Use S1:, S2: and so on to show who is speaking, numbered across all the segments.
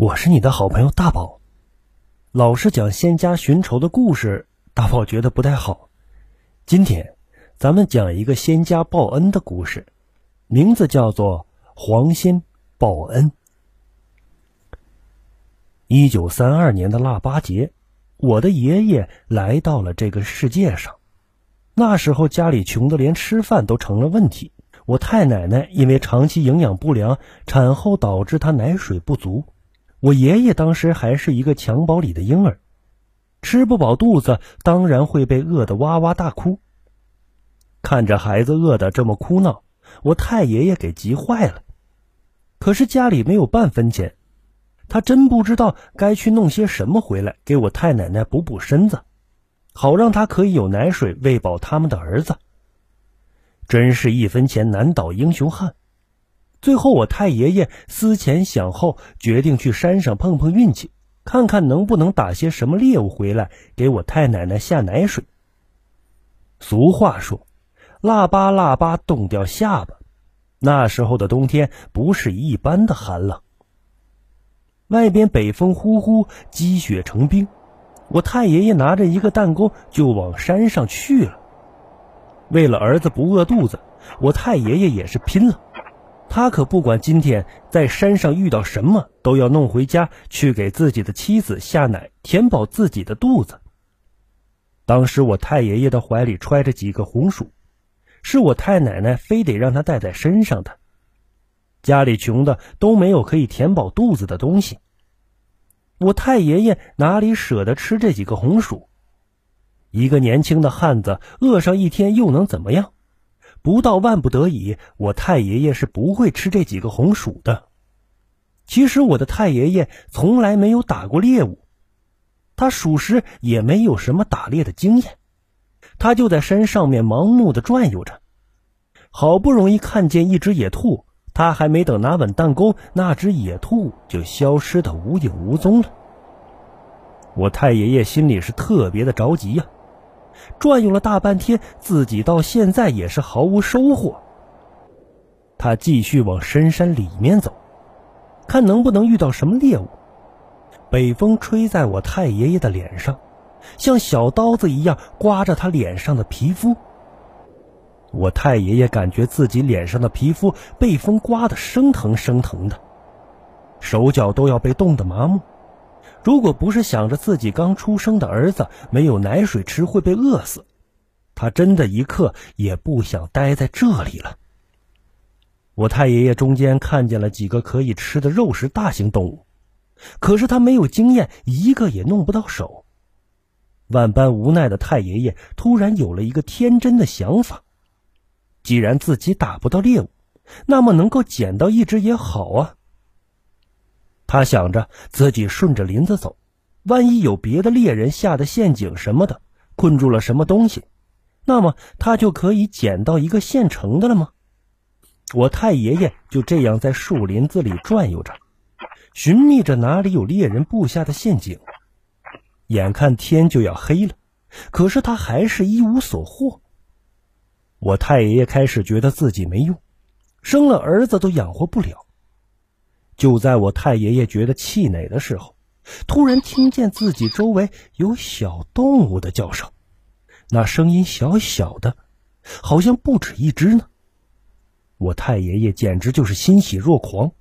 S1: 我是你的好朋友大宝。老是讲仙家寻仇的故事，大宝觉得不太好。今天，咱们讲一个仙家报恩的故事，名字叫做《黄仙报恩》。一九三二年的腊八节，我的爷爷来到了这个世界上。那时候家里穷的连吃饭都成了问题。我太奶奶因为长期营养不良，产后导致她奶水不足。我爷爷当时还是一个襁褓里的婴儿，吃不饱肚子，当然会被饿得哇哇大哭。看着孩子饿得这么哭闹，我太爷爷给急坏了。可是家里没有半分钱，他真不知道该去弄些什么回来给我太奶奶补补身子，好让她可以有奶水喂饱他们的儿子。真是一分钱难倒英雄汉。最后，我太爷爷思前想后，决定去山上碰碰运气，看看能不能打些什么猎物回来给我太奶奶下奶水。俗话说：“腊八腊八冻掉下巴。”那时候的冬天不是一般的寒冷，外边北风呼呼，积雪成冰。我太爷爷拿着一个弹弓就往山上去了。为了儿子不饿肚子，我太爷爷也是拼了。他可不管今天在山上遇到什么，都要弄回家去给自己的妻子下奶，填饱自己的肚子。当时我太爷爷的怀里揣着几个红薯，是我太奶奶非得让他带在身上的。家里穷的都没有可以填饱肚子的东西，我太爷爷哪里舍得吃这几个红薯？一个年轻的汉子饿上一天又能怎么样？不到万不得已，我太爷爷是不会吃这几个红薯的。其实我的太爷爷从来没有打过猎物，他属实也没有什么打猎的经验，他就在山上面盲目的转悠着。好不容易看见一只野兔，他还没等拿稳弹弓，那只野兔就消失的无影无踪了。我太爷爷心里是特别的着急呀。转悠了大半天，自己到现在也是毫无收获。他继续往深山里面走，看能不能遇到什么猎物。北风吹在我太爷爷的脸上，像小刀子一样刮着他脸上的皮肤。我太爷爷感觉自己脸上的皮肤被风刮得生疼生疼的，手脚都要被冻得麻木。如果不是想着自己刚出生的儿子没有奶水吃会被饿死，他真的一刻也不想待在这里了。我太爷爷中间看见了几个可以吃的肉食大型动物，可是他没有经验，一个也弄不到手。万般无奈的太爷爷突然有了一个天真的想法：既然自己打不到猎物，那么能够捡到一只也好啊。他想着自己顺着林子走，万一有别的猎人下的陷阱什么的，困住了什么东西，那么他就可以捡到一个现成的了吗？我太爷爷就这样在树林子里转悠着，寻觅着哪里有猎人布下的陷阱。眼看天就要黑了，可是他还是一无所获。我太爷爷开始觉得自己没用，生了儿子都养活不了。就在我太爷爷觉得气馁的时候，突然听见自己周围有小动物的叫声，那声音小小的，好像不止一只呢。我太爷爷简直就是欣喜若狂，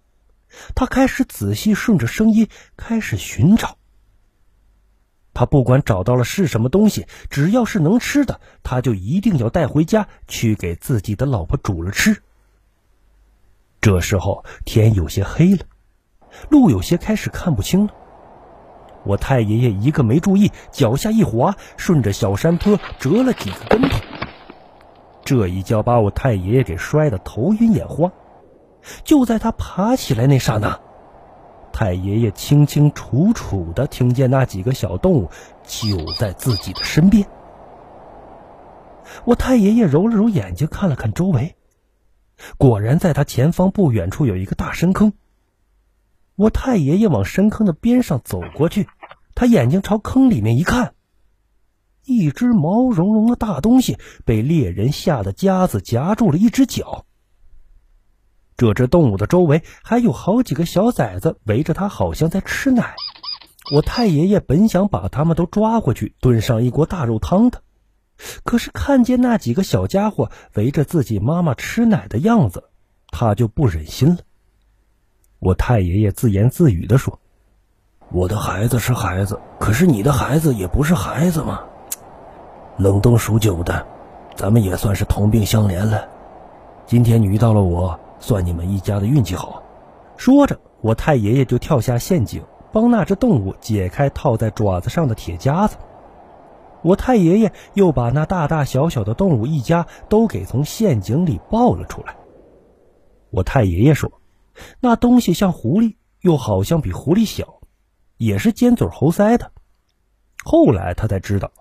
S1: 他开始仔细顺着声音开始寻找。他不管找到了是什么东西，只要是能吃的，他就一定要带回家去给自己的老婆煮了吃。这时候天有些黑了，路有些开始看不清了。我太爷爷一个没注意，脚下一滑，顺着小山坡折了几个跟头。这一跤把我太爷爷给摔得头晕眼花。就在他爬起来那刹那，太爷爷清清楚楚的听见那几个小动物就在自己的身边。我太爷爷揉了揉眼睛，看了看周围。果然，在他前方不远处有一个大深坑。我太爷爷往深坑的边上走过去，他眼睛朝坑里面一看，一只毛茸茸的大东西被猎人下的夹子夹住了一只脚。这只动物的周围还有好几个小崽子围着它，好像在吃奶。我太爷爷本想把他们都抓过去炖上一锅大肉汤的，可是看见那几个小家伙围着自己妈妈吃奶的样子，他就不忍心了。我太爷爷自言自语地说：“我的孩子是孩子，可是你的孩子也不是孩子嘛。冷冻数九的，咱们也算是同病相怜了。今天你遇到了我，算你们一家的运气好。”说着，我太爷爷就跳下陷阱。帮那只动物解开套在爪子上的铁夹子，我太爷爷又把那大大小小的动物一家都给从陷阱里抱了出来。我太爷爷说：“那东西像狐狸，又好像比狐狸小，也是尖嘴猴腮的。”后来他才知道，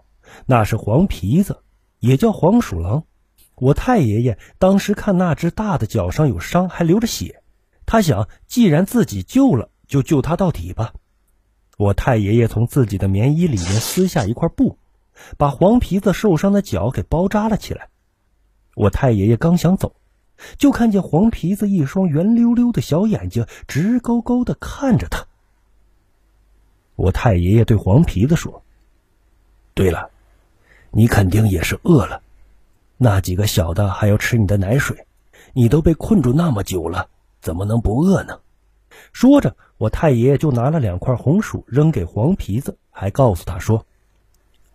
S1: 那是黄皮子，也叫黄鼠狼。我太爷爷当时看那只大的脚上有伤，还流着血，他想，既然自己救了。就救他到底吧！我太爷爷从自己的棉衣里面撕下一块布，把黄皮子受伤的脚给包扎了起来。我太爷爷刚想走，就看见黄皮子一双圆溜溜的小眼睛直勾勾的看着他。我太爷爷对黄皮子说：“对了，你肯定也是饿了，那几个小的还要吃你的奶水，你都被困住那么久了，怎么能不饿呢？”说着，我太爷爷就拿了两块红薯扔给黄皮子，还告诉他说：“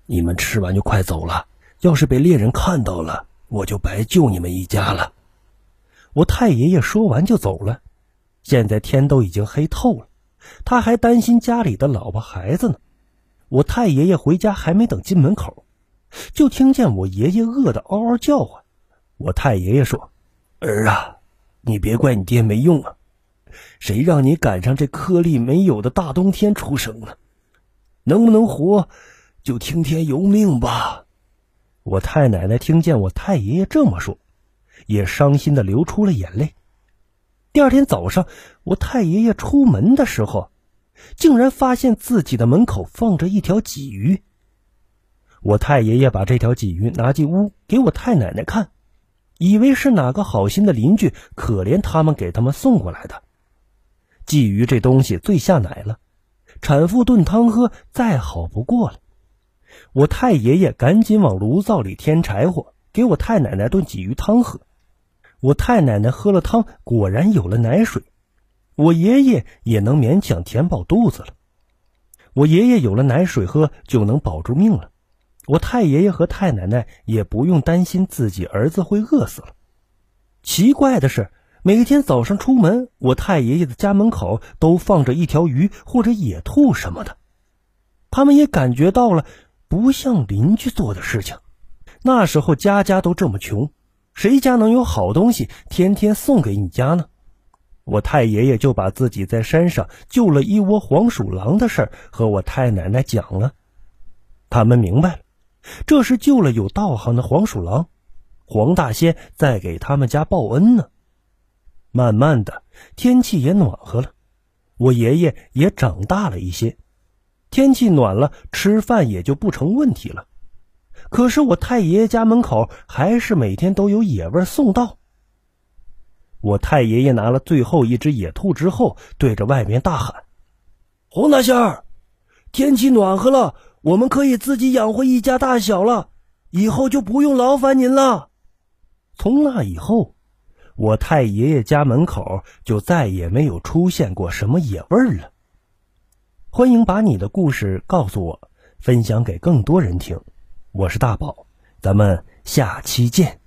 S1: 你们吃完就快走了，要是被猎人看到了，我就白救你们一家了。”我太爷爷说完就走了。现在天都已经黑透了，他还担心家里的老婆孩子呢。我太爷爷回家还没等进门口，就听见我爷爷饿得嗷嗷叫唤。我太爷爷说：“儿啊，你别怪你爹没用啊。”谁让你赶上这颗粒没有的大冬天出生呢？能不能活，就听天由命吧。我太奶奶听见我太爷爷这么说，也伤心的流出了眼泪。第二天早上，我太爷爷出门的时候，竟然发现自己的门口放着一条鲫鱼。我太爷爷把这条鲫鱼拿进屋给我太奶奶看，以为是哪个好心的邻居可怜他们给他们送过来的。鲫鱼这东西最下奶了，产妇炖汤喝再好不过了。我太爷爷赶紧往炉灶里添柴火，给我太奶奶炖鲫鱼汤喝。我太奶奶喝了汤，果然有了奶水。我爷爷也能勉强填饱肚子了。我爷爷有了奶水喝，就能保住命了。我太爷爷和太奶奶也不用担心自己儿子会饿死了。奇怪的是。每天早上出门，我太爷爷的家门口都放着一条鱼或者野兔什么的。他们也感觉到了不像邻居做的事情。那时候家家都这么穷，谁家能有好东西天天送给你家呢？我太爷爷就把自己在山上救了一窝黄鼠狼的事儿和我太奶奶讲了。他们明白了，这是救了有道行的黄鼠狼，黄大仙在给他们家报恩呢。慢慢的，天气也暖和了，我爷爷也长大了一些，天气暖了，吃饭也就不成问题了。可是我太爷爷家门口还是每天都有野味送到。我太爷爷拿了最后一只野兔之后，对着外面大喊：“洪大仙儿，天气暖和了，我们可以自己养活一家大小了，以后就不用劳烦您了。”从那以后。我太爷爷家门口就再也没有出现过什么野味了。欢迎把你的故事告诉我，分享给更多人听。我是大宝，咱们下期见。